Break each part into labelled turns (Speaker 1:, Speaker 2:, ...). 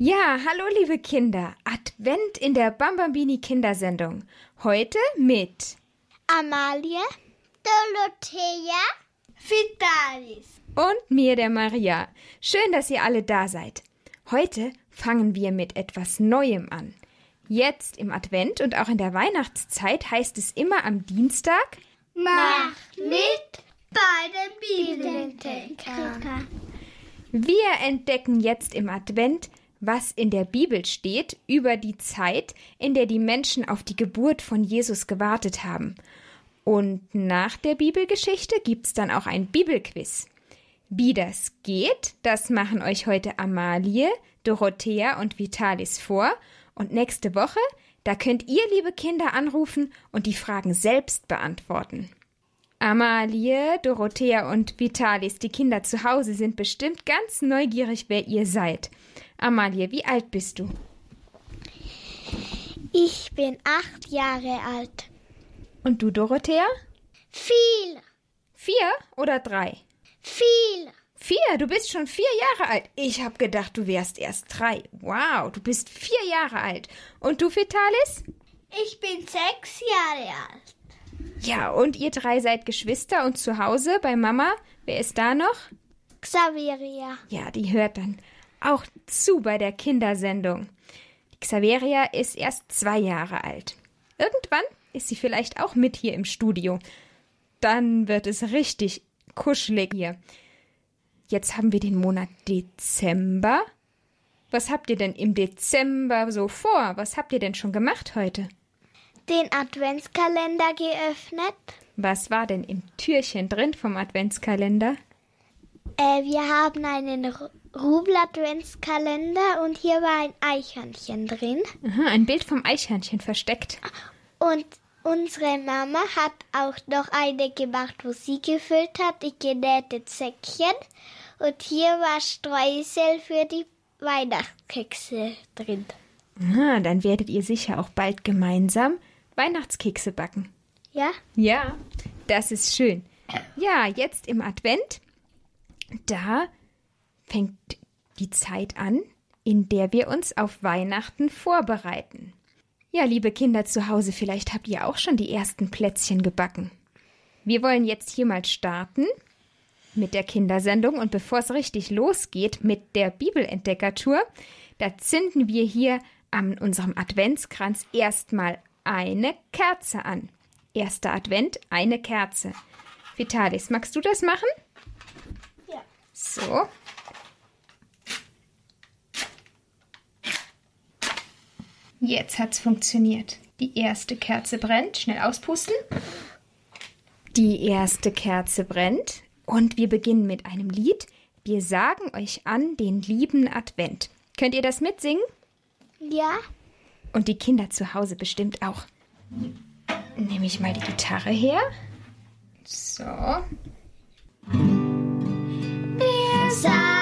Speaker 1: Ja, hallo liebe Kinder. Advent in der Bambambini Kindersendung. Heute mit
Speaker 2: Amalie, Dorothea, Vitalis
Speaker 1: und mir, der Maria. Schön, dass ihr alle da seid. Heute fangen wir mit etwas Neuem an. Jetzt im Advent und auch in der Weihnachtszeit heißt es immer am Dienstag
Speaker 2: Macht mit bei den Bibelentdecker.
Speaker 1: Wir entdecken jetzt im Advent, was in der Bibel steht über die Zeit, in der die Menschen auf die Geburt von Jesus gewartet haben. Und nach der Bibelgeschichte gibt's dann auch ein Bibelquiz. Wie das geht, das machen euch heute Amalie, Dorothea und Vitalis vor. Und nächste Woche, da könnt ihr, liebe Kinder, anrufen und die Fragen selbst beantworten. Amalie, Dorothea und Vitalis, die Kinder zu Hause, sind bestimmt ganz neugierig, wer ihr seid. Amalie, wie alt bist du?
Speaker 2: Ich bin acht Jahre alt.
Speaker 1: Und du, Dorothea?
Speaker 2: Viel,
Speaker 1: Vier oder drei?
Speaker 2: viel.
Speaker 1: Vier, du bist schon vier Jahre alt. Ich hab gedacht, du wärst erst drei. Wow, du bist vier Jahre alt. Und du, Vitalis?
Speaker 2: Ich bin sechs Jahre alt.
Speaker 1: Ja, und ihr drei seid Geschwister und zu Hause bei Mama. Wer ist da noch?
Speaker 2: Xaveria.
Speaker 1: Ja, die hört dann auch zu bei der Kindersendung. Die Xaveria ist erst zwei Jahre alt. Irgendwann ist sie vielleicht auch mit hier im Studio. Dann wird es richtig kuschelig hier. Jetzt haben wir den Monat Dezember. Was habt ihr denn im Dezember so vor? Was habt ihr denn schon gemacht heute?
Speaker 2: Den Adventskalender geöffnet.
Speaker 1: Was war denn im Türchen drin vom Adventskalender?
Speaker 2: Äh, wir haben einen Rubel-Adventskalender und hier war ein Eichhörnchen drin.
Speaker 1: Aha, ein Bild vom Eichhörnchen versteckt.
Speaker 2: Und unsere Mama hat auch noch eine gemacht, wo sie gefüllt hat, die genähte Säckchen. Und hier war Streusel für die Weihnachtskekse drin.
Speaker 1: Aha, dann werdet ihr sicher auch bald gemeinsam Weihnachtskekse backen.
Speaker 2: Ja?
Speaker 1: Ja, das ist schön. Ja, jetzt im Advent, da fängt die Zeit an, in der wir uns auf Weihnachten vorbereiten. Ja, liebe Kinder zu Hause, vielleicht habt ihr auch schon die ersten Plätzchen gebacken. Wir wollen jetzt hier mal starten mit der Kindersendung und bevor es richtig losgeht mit der Bibelentdeckertour, da zünden wir hier an unserem Adventskranz erstmal eine Kerze an. Erster Advent, eine Kerze. Vitalis, magst du das machen?
Speaker 2: Ja.
Speaker 1: So. Jetzt hat's funktioniert. Die erste Kerze brennt. Schnell auspusten. Die erste Kerze brennt. Und wir beginnen mit einem Lied. Wir sagen euch an den lieben Advent. Könnt ihr das mitsingen?
Speaker 2: Ja?
Speaker 1: Und die Kinder zu Hause bestimmt auch. Nehme ich mal die Gitarre her. So.
Speaker 2: Wir sagen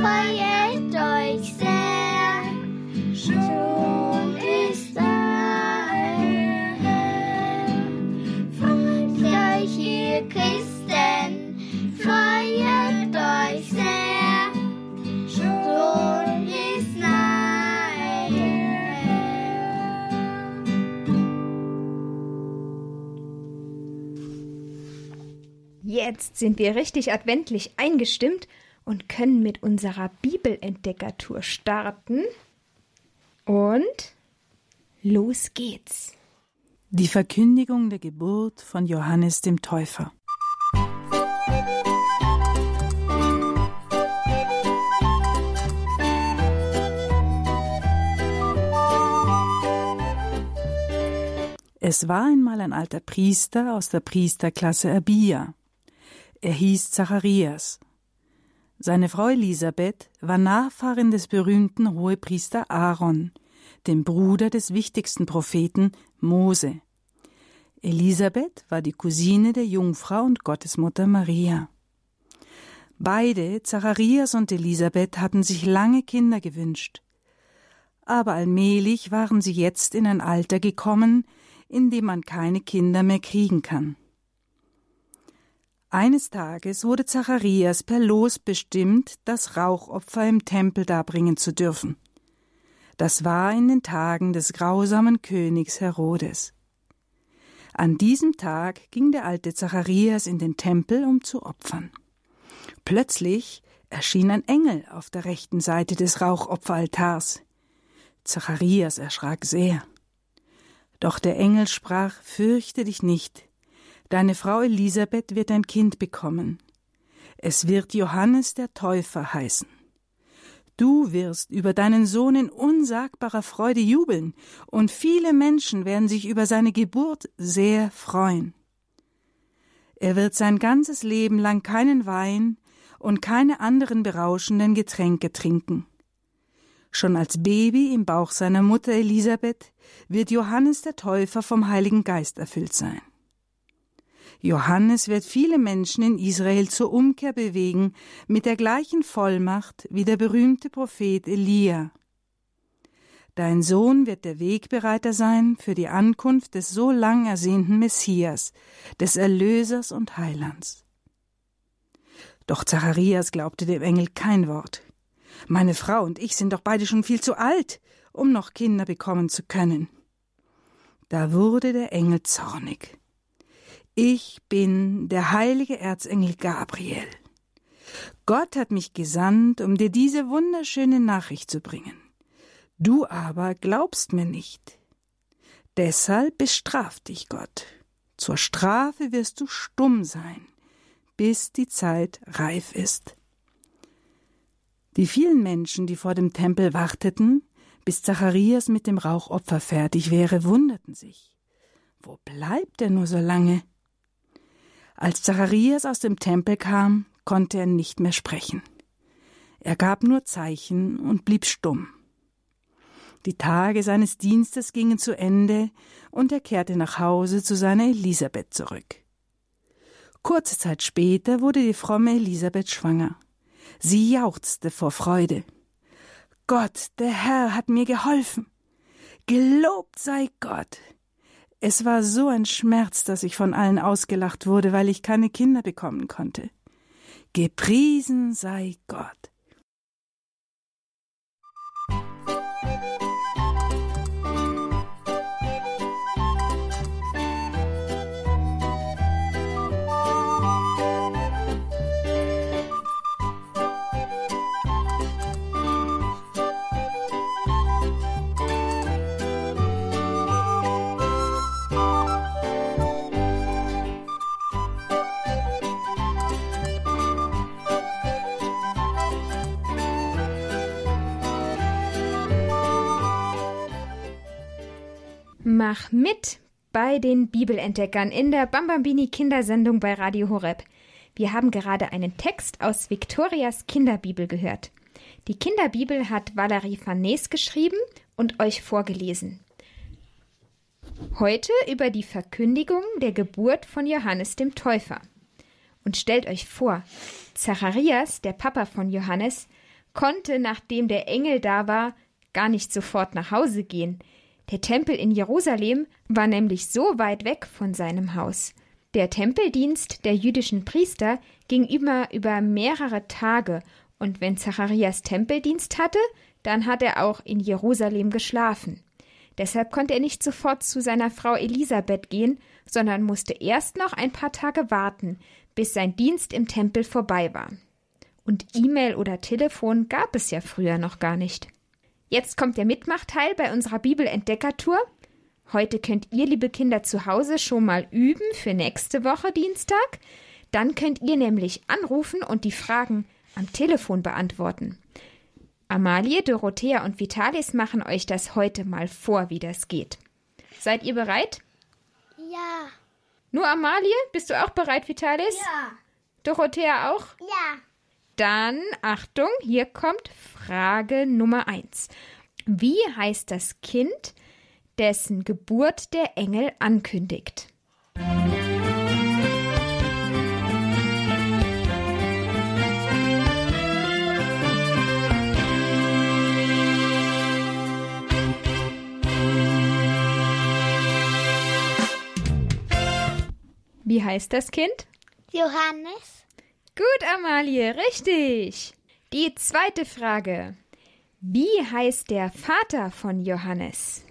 Speaker 2: freut euch sehr. Schon ist Herr. Freut euch, ihr Christen, freut euch sehr. Schon ist Herr.
Speaker 1: Jetzt sind wir richtig adventlich eingestimmt und können mit unserer Bibelentdeckertour starten. Und los geht's.
Speaker 3: Die Verkündigung der Geburt von Johannes dem Täufer. Es war einmal ein alter Priester aus der Priesterklasse Abia. Er hieß Zacharias. Seine Frau Elisabeth war Nachfahrin des berühmten Hohepriester Aaron, dem Bruder des wichtigsten Propheten Mose. Elisabeth war die Cousine der Jungfrau und Gottesmutter Maria. Beide, Zacharias und Elisabeth, hatten sich lange Kinder gewünscht. Aber allmählich waren sie jetzt in ein Alter gekommen, in dem man keine Kinder mehr kriegen kann. Eines Tages wurde Zacharias per Los bestimmt, das Rauchopfer im Tempel darbringen zu dürfen. Das war in den Tagen des grausamen Königs Herodes. An diesem Tag ging der alte Zacharias in den Tempel, um zu opfern. Plötzlich erschien ein Engel auf der rechten Seite des Rauchopferaltars. Zacharias erschrak sehr. Doch der Engel sprach Fürchte dich nicht, deine Frau Elisabeth wird ein Kind bekommen. Es wird Johannes der Täufer heißen. Du wirst über deinen Sohn in unsagbarer Freude jubeln, und viele Menschen werden sich über seine Geburt sehr freuen. Er wird sein ganzes Leben lang keinen Wein und keine anderen berauschenden Getränke trinken. Schon als Baby im Bauch seiner Mutter Elisabeth wird Johannes der Täufer vom Heiligen Geist erfüllt sein. Johannes wird viele Menschen in Israel zur Umkehr bewegen mit der gleichen Vollmacht wie der berühmte Prophet Elia. Dein Sohn wird der Wegbereiter sein für die Ankunft des so lang ersehnten Messias, des Erlösers und Heilands. Doch Zacharias glaubte dem Engel kein Wort. Meine Frau und ich sind doch beide schon viel zu alt, um noch Kinder bekommen zu können. Da wurde der Engel zornig. Ich bin der heilige Erzengel Gabriel. Gott hat mich gesandt, um dir diese wunderschöne Nachricht zu bringen. Du aber glaubst mir nicht. Deshalb bestraft dich Gott. Zur Strafe wirst du stumm sein, bis die Zeit reif ist. Die vielen Menschen, die vor dem Tempel warteten, bis Zacharias mit dem Rauchopfer fertig wäre, wunderten sich. Wo bleibt er nur so lange? Als Zacharias aus dem Tempel kam, konnte er nicht mehr sprechen. Er gab nur Zeichen und blieb stumm. Die Tage seines Dienstes gingen zu Ende und er kehrte nach Hause zu seiner Elisabeth zurück. Kurze Zeit später wurde die fromme Elisabeth schwanger. Sie jauchzte vor Freude. Gott, der Herr hat mir geholfen. Gelobt sei Gott. Es war so ein Schmerz, dass ich von allen ausgelacht wurde, weil ich keine Kinder bekommen konnte. Gepriesen sei Gott.
Speaker 1: Mach mit bei den Bibelentdeckern in der Bambambini Kindersendung bei Radio Horeb. Wir haben gerade einen Text aus Viktorias Kinderbibel gehört. Die Kinderbibel hat Valerie Farnes geschrieben und euch vorgelesen. Heute über die Verkündigung der Geburt von Johannes dem Täufer. Und stellt euch vor, Zacharias, der Papa von Johannes, konnte, nachdem der Engel da war, gar nicht sofort nach Hause gehen. Der Tempel in Jerusalem war nämlich so weit weg von seinem Haus. Der Tempeldienst der jüdischen Priester ging immer über mehrere Tage, und wenn Zacharias Tempeldienst hatte, dann hat er auch in Jerusalem geschlafen. Deshalb konnte er nicht sofort zu seiner Frau Elisabeth gehen, sondern musste erst noch ein paar Tage warten, bis sein Dienst im Tempel vorbei war. Und E-Mail oder Telefon gab es ja früher noch gar nicht. Jetzt kommt der Mitmachteil bei unserer Bibelentdeckertour. Heute könnt ihr, liebe Kinder, zu Hause schon mal üben für nächste Woche Dienstag. Dann könnt ihr nämlich anrufen und die Fragen am Telefon beantworten. Amalie, Dorothea und Vitalis machen euch das heute mal vor, wie das geht. Seid ihr bereit?
Speaker 2: Ja.
Speaker 1: Nur Amalie? Bist du auch bereit, Vitalis?
Speaker 2: Ja.
Speaker 1: Dorothea auch?
Speaker 2: Ja.
Speaker 1: Dann, Achtung, hier kommt Frage Nummer eins. Wie heißt das Kind, dessen Geburt der Engel ankündigt? Wie heißt das Kind?
Speaker 2: Johannes.
Speaker 1: Gut, Amalie, richtig. Die zweite Frage. Wie heißt der Vater von Johannes?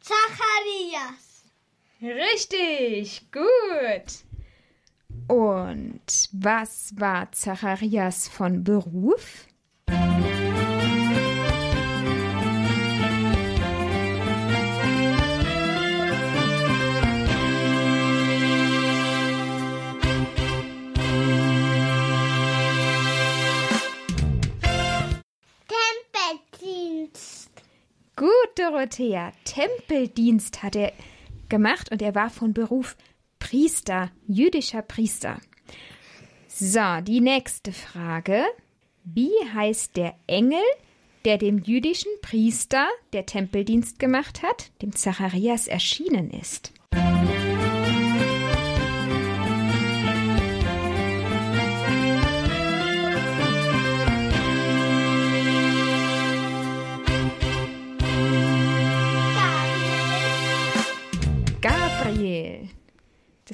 Speaker 2: Zacharias.
Speaker 1: Richtig, gut. Und was war Zacharias von Beruf?
Speaker 2: Tempeldienst.
Speaker 1: Gut, Dorothea. Tempeldienst hat er gemacht und er war von Beruf Priester, jüdischer Priester. So, die nächste Frage. Wie heißt der Engel, der dem jüdischen Priester, der Tempeldienst gemacht hat, dem Zacharias erschienen ist?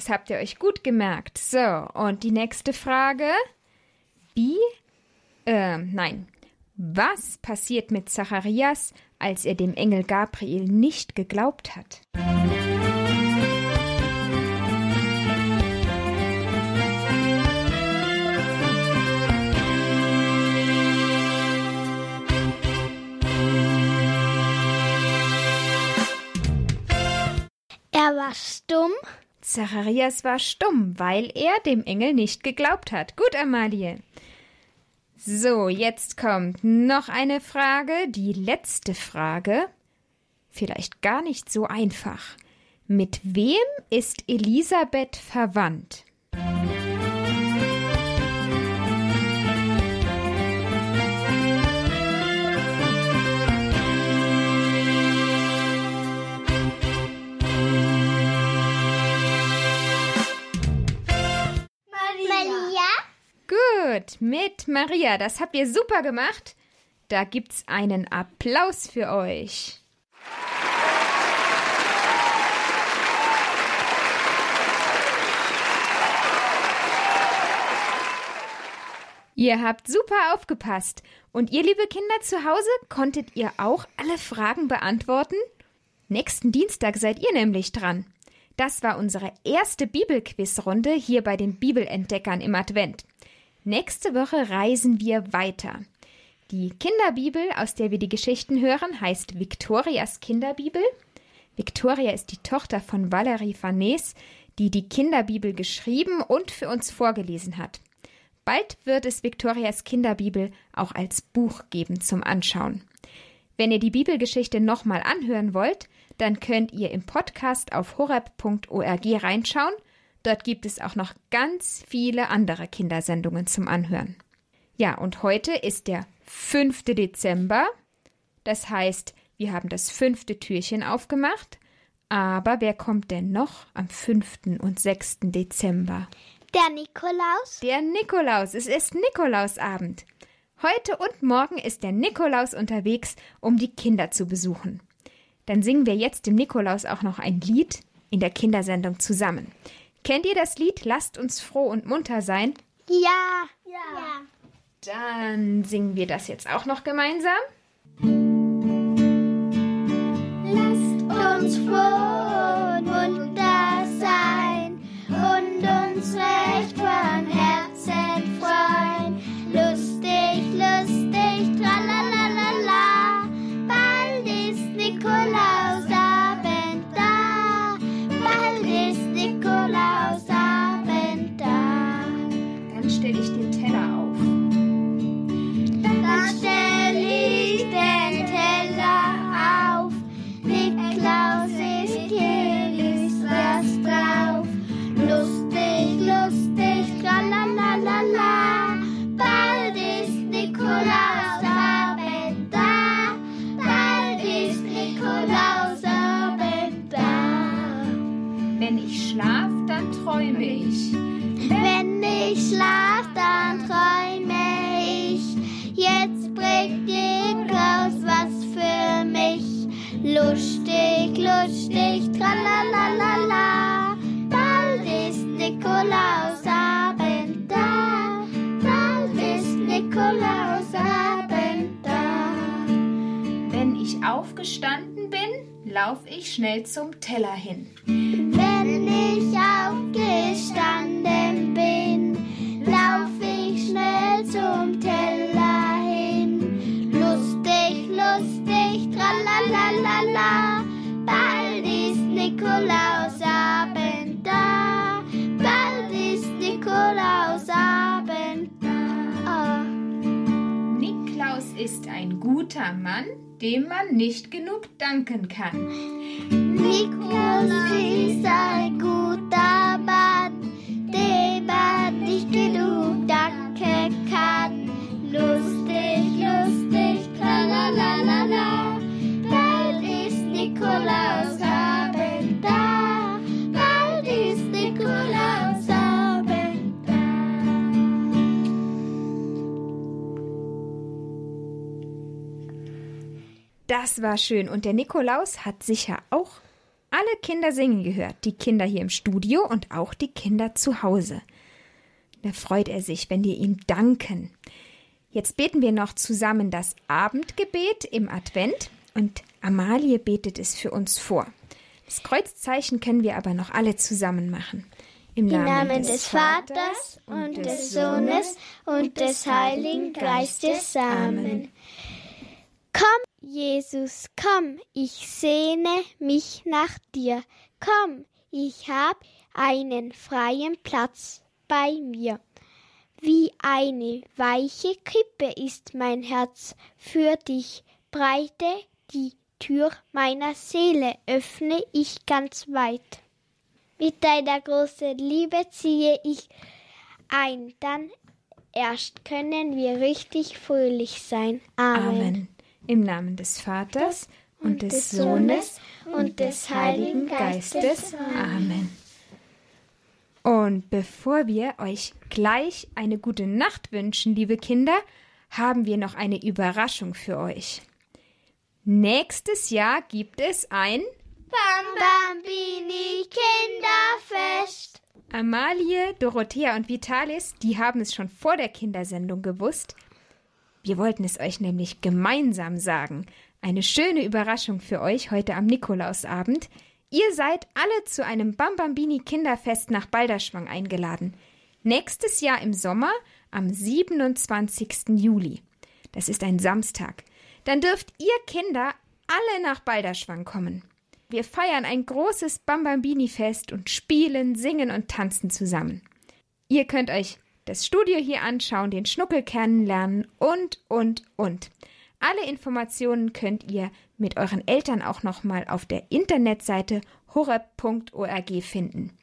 Speaker 1: Das habt ihr euch gut gemerkt. So, und die nächste Frage. Wie, äh, nein, was passiert mit Zacharias, als er dem Engel Gabriel nicht geglaubt hat? Zacharias war stumm, weil er dem Engel nicht geglaubt hat. Gut, Amalie. So, jetzt kommt noch eine Frage, die letzte Frage. Vielleicht gar nicht so einfach. Mit wem ist Elisabeth verwandt? Gut, mit Maria. Das habt ihr super gemacht. Da gibt's einen Applaus für euch. Ihr habt super aufgepasst. Und ihr, liebe Kinder zu Hause, konntet ihr auch alle Fragen beantworten? Nächsten Dienstag seid ihr nämlich dran. Das war unsere erste Bibelquizrunde hier bei den Bibelentdeckern im Advent. Nächste Woche reisen wir weiter. Die Kinderbibel, aus der wir die Geschichten hören, heißt Victorias Kinderbibel. Victoria ist die Tochter von Valerie Farnese, die die Kinderbibel geschrieben und für uns vorgelesen hat. Bald wird es Victorias Kinderbibel auch als Buch geben zum Anschauen. Wenn ihr die Bibelgeschichte nochmal anhören wollt, dann könnt ihr im Podcast auf horeb.org reinschauen. Dort gibt es auch noch ganz viele andere Kindersendungen zum Anhören. Ja, und heute ist der 5. Dezember. Das heißt, wir haben das fünfte Türchen aufgemacht. Aber wer kommt denn noch am 5. und 6. Dezember?
Speaker 2: Der Nikolaus.
Speaker 1: Der Nikolaus. Es ist Nikolausabend. Heute und morgen ist der Nikolaus unterwegs, um die Kinder zu besuchen. Dann singen wir jetzt dem Nikolaus auch noch ein Lied in der Kindersendung zusammen. Kennt ihr das Lied Lasst uns froh und munter sein?
Speaker 2: Ja. Ja.
Speaker 1: Dann singen wir das jetzt auch noch gemeinsam.
Speaker 2: Lasst uns froh
Speaker 1: stelle ich den Teller auf.
Speaker 2: Lustig, tralalala. Bald ist Nikolausabend da. Bald ist Nikolausabend da.
Speaker 1: Wenn ich aufgestanden bin, lauf ich schnell zum Teller hin.
Speaker 2: Wenn ich aufgestanden bin, lauf ich schnell zum Teller hin. Lustig, lustig, tralalala, ist Nikolausabend da. Bald ist Nikolausabend da.
Speaker 1: Niklaus ist ein guter Mann, dem man nicht genug danken kann.
Speaker 2: Nikolaus ist ein guter Mann,
Speaker 1: Das war schön und der Nikolaus hat sicher auch alle Kinder singen gehört, die Kinder hier im Studio und auch die Kinder zu Hause. Da freut er sich, wenn wir ihm danken. Jetzt beten wir noch zusammen das Abendgebet im Advent und Amalie betet es für uns vor. Das Kreuzzeichen können wir aber noch alle zusammen machen.
Speaker 2: Im Namen des Vaters und des Sohnes und des Heiligen Geistes. Amen. Komm, Jesus, komm, ich sehne mich nach dir. Komm, ich hab einen freien Platz bei mir. Wie eine weiche Krippe ist mein Herz für dich. Breite die Tür meiner Seele öffne ich ganz weit. Mit deiner großen Liebe ziehe ich ein, dann erst können wir richtig fröhlich sein. Amen.
Speaker 1: Amen. Im Namen des Vaters und des Sohnes und des Heiligen Geistes. Amen. Und bevor wir euch gleich eine gute Nacht wünschen, liebe Kinder, haben wir noch eine Überraschung für euch. Nächstes Jahr gibt es ein
Speaker 2: Bambini Kinderfest.
Speaker 1: Amalie, Dorothea und Vitalis, die haben es schon vor der Kindersendung gewusst. Wir wollten es euch nämlich gemeinsam sagen. Eine schöne Überraschung für euch heute am Nikolausabend. Ihr seid alle zu einem Bambambini Kinderfest nach Balderschwang eingeladen. Nächstes Jahr im Sommer am 27. Juli. Das ist ein Samstag. Dann dürft ihr Kinder alle nach Balderschwang kommen. Wir feiern ein großes Bambambini-Fest und spielen, singen und tanzen zusammen. Ihr könnt euch das Studio hier anschauen, den Schnuckel kennenlernen und, und, und. Alle Informationen könnt ihr mit euren Eltern auch nochmal auf der Internetseite horeb.org finden.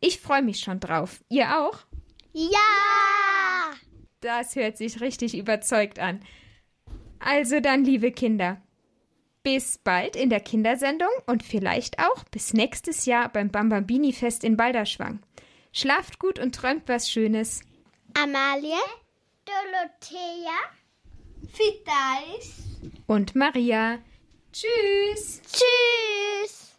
Speaker 1: Ich freue mich schon drauf. Ihr auch?
Speaker 2: Ja!
Speaker 1: Das hört sich richtig überzeugt an. Also dann, liebe Kinder, bis bald in der Kindersendung und vielleicht auch bis nächstes Jahr beim Bambambini-Fest in Balderschwang. Schlaft gut und träumt was Schönes.
Speaker 2: Amalie, Dorothea, Vitalis.
Speaker 1: Und Maria. Tschüss.
Speaker 2: Tschüss!